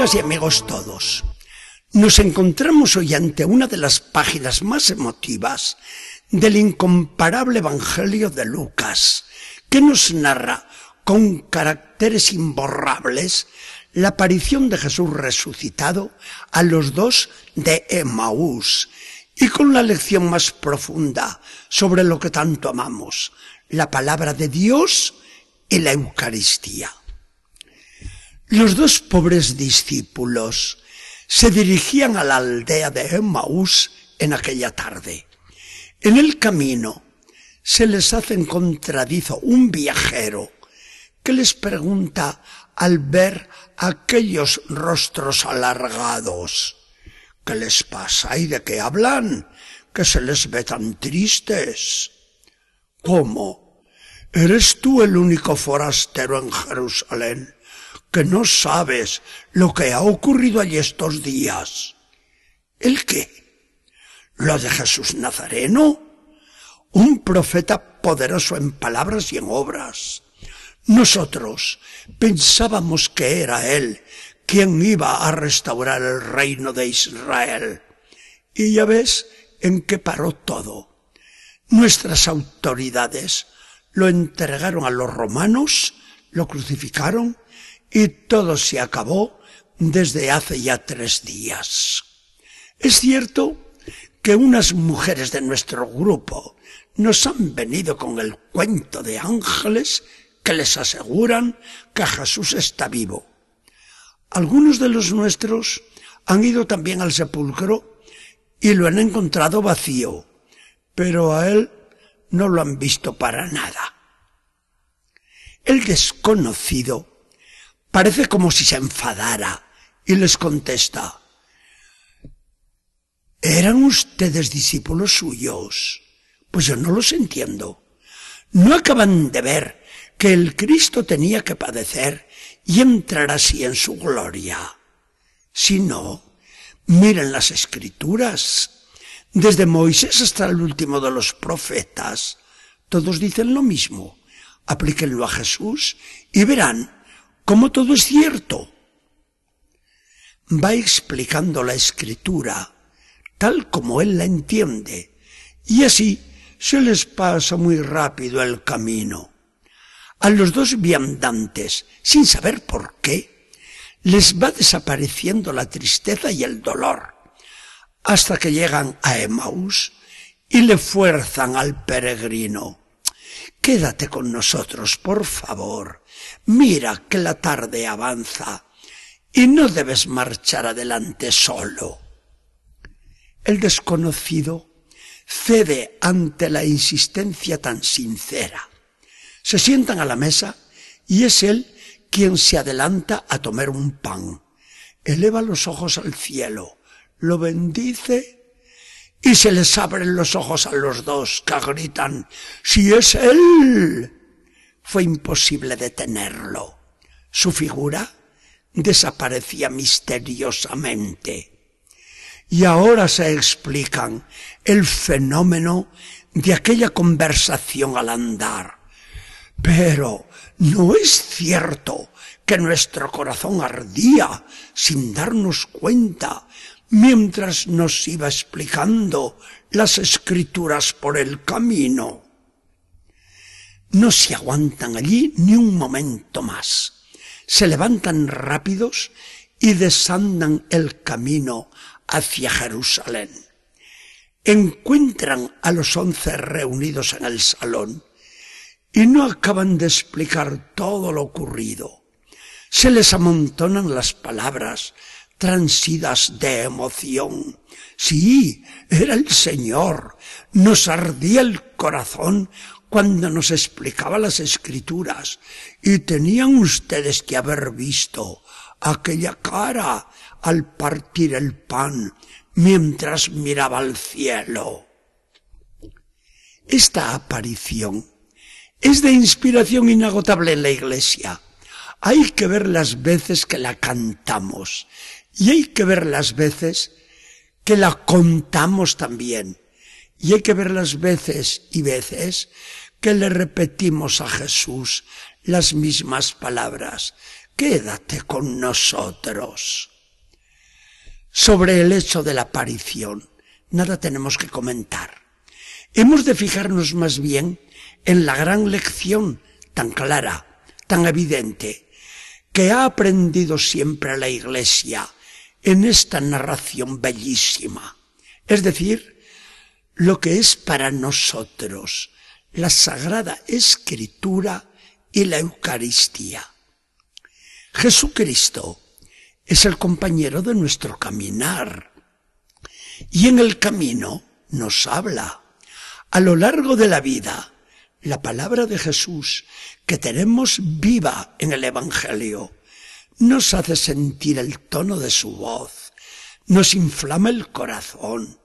Amigas y amigos todos, nos encontramos hoy ante una de las páginas más emotivas del incomparable Evangelio de Lucas, que nos narra con caracteres imborrables la aparición de Jesús resucitado a los dos de Emaús y con la lección más profunda sobre lo que tanto amamos, la palabra de Dios y la Eucaristía. Los dos pobres discípulos se dirigían a la aldea de Emmaús en aquella tarde. En el camino se les hace encontradizo un viajero que les pregunta al ver aquellos rostros alargados. ¿Qué les pasa y de qué hablan? Que se les ve tan tristes. ¿Cómo? ¿Eres tú el único forastero en Jerusalén que no sabes lo que ha ocurrido allí estos días? ¿El qué? ¿Lo de Jesús Nazareno? Un profeta poderoso en palabras y en obras. Nosotros pensábamos que era Él quien iba a restaurar el reino de Israel. Y ya ves en qué paró todo. Nuestras autoridades lo entregaron a los romanos, lo crucificaron y todo se acabó desde hace ya tres días. Es cierto que unas mujeres de nuestro grupo nos han venido con el cuento de ángeles que les aseguran que Jesús está vivo. Algunos de los nuestros han ido también al sepulcro y lo han encontrado vacío, pero a él no lo han visto para nada. El desconocido parece como si se enfadara y les contesta, ¿eran ustedes discípulos suyos? Pues yo no los entiendo. ¿No acaban de ver que el Cristo tenía que padecer y entrar así en su gloria? Si no, miren las escrituras. Desde Moisés hasta el último de los profetas, todos dicen lo mismo. Aplíquenlo a Jesús y verán cómo todo es cierto. Va explicando la escritura tal como él la entiende y así se les pasa muy rápido el camino. A los dos viandantes, sin saber por qué, les va desapareciendo la tristeza y el dolor, hasta que llegan a Emmaus y le fuerzan al peregrino. Quédate con nosotros, por favor. Mira que la tarde avanza y no debes marchar adelante solo. El desconocido cede ante la insistencia tan sincera. Se sientan a la mesa y es él quien se adelanta a tomar un pan. Eleva los ojos al cielo, lo bendice y se les abren los ojos a los dos que gritan, ¡Si es él! Fue imposible detenerlo. Su figura desaparecía misteriosamente y ahora se explican el fenómeno de aquella conversación al andar. Pero no es cierto que nuestro corazón ardía sin darnos cuenta mientras nos iba explicando las escrituras por el camino. No se aguantan allí ni un momento más. Se levantan rápidos y desandan el camino hacia Jerusalén. Encuentran a los once reunidos en el salón y no acaban de explicar todo lo ocurrido. Se les amontonan las palabras transidas de emoción. Sí, era el Señor. Nos ardía el corazón cuando nos explicaba las escrituras y tenían ustedes que haber visto aquella cara al partir el pan mientras miraba al cielo. Esta aparición es de inspiración inagotable en la iglesia. Hay que ver las veces que la cantamos y hay que ver las veces que la contamos también. Y hay que ver las veces y veces que le repetimos a Jesús las mismas palabras quédate con nosotros. Sobre el hecho de la aparición, nada tenemos que comentar. Hemos de fijarnos más bien en la gran lección tan clara, tan evidente, que ha aprendido siempre la Iglesia en esta narración bellísima. Es decir, lo que es para nosotros la Sagrada Escritura y la Eucaristía. Jesucristo es el compañero de nuestro caminar y en el camino nos habla. A lo largo de la vida, la palabra de Jesús que tenemos viva en el Evangelio nos hace sentir el tono de su voz, nos inflama el corazón,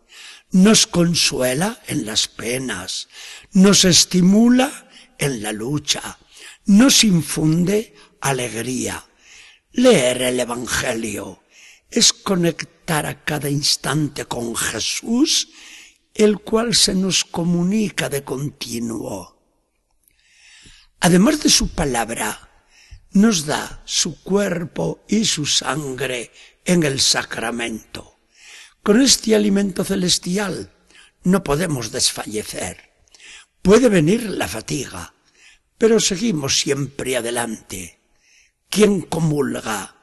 nos consuela en las penas, nos estimula en la lucha, nos infunde alegría, Leer el Evangelio es conectar a cada instante con Jesús, el cual se nos comunica de continuo. Además de su palabra, nos da su cuerpo y su sangre en el sacramento. Con este alimento celestial no podemos desfallecer. Puede venir la fatiga, pero seguimos siempre adelante quien comulga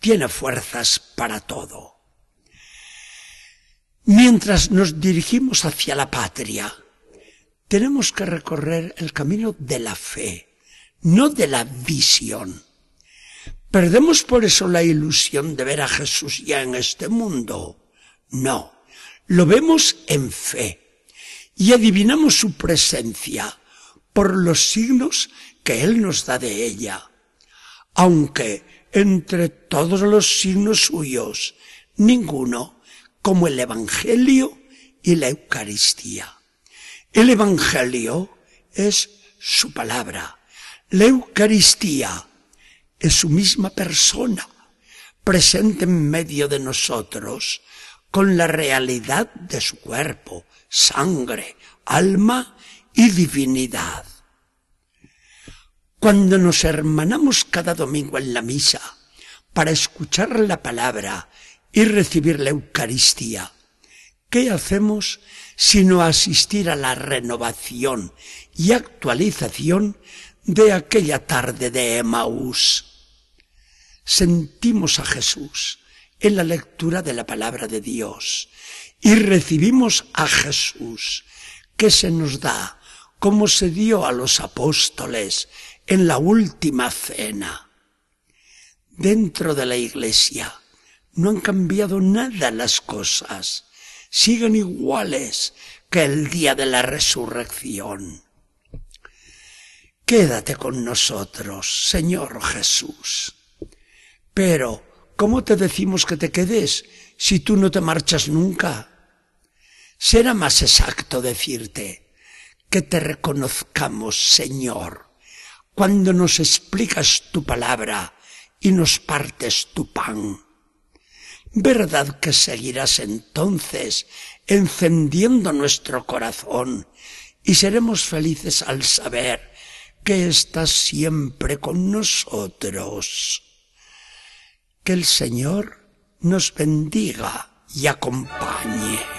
tiene fuerzas para todo. Mientras nos dirigimos hacia la patria, tenemos que recorrer el camino de la fe, no de la visión. ¿Perdemos por eso la ilusión de ver a Jesús ya en este mundo? No, lo vemos en fe y adivinamos su presencia por los signos que Él nos da de ella aunque entre todos los signos suyos, ninguno como el Evangelio y la Eucaristía. El Evangelio es su palabra. La Eucaristía es su misma persona, presente en medio de nosotros, con la realidad de su cuerpo, sangre, alma y divinidad. Cuando nos hermanamos cada domingo en la misa para escuchar la palabra y recibir la Eucaristía, ¿qué hacemos sino asistir a la renovación y actualización de aquella tarde de Emaús? Sentimos a Jesús en la lectura de la palabra de Dios y recibimos a Jesús que se nos da como se dio a los apóstoles en la última cena. Dentro de la iglesia no han cambiado nada las cosas, siguen iguales que el día de la resurrección. Quédate con nosotros, Señor Jesús. Pero, ¿cómo te decimos que te quedes si tú no te marchas nunca? Será más exacto decirte que te reconozcamos, Señor, cuando nos explicas tu palabra y nos partes tu pan. ¿Verdad que seguirás entonces encendiendo nuestro corazón y seremos felices al saber que estás siempre con nosotros? Que el Señor nos bendiga y acompañe.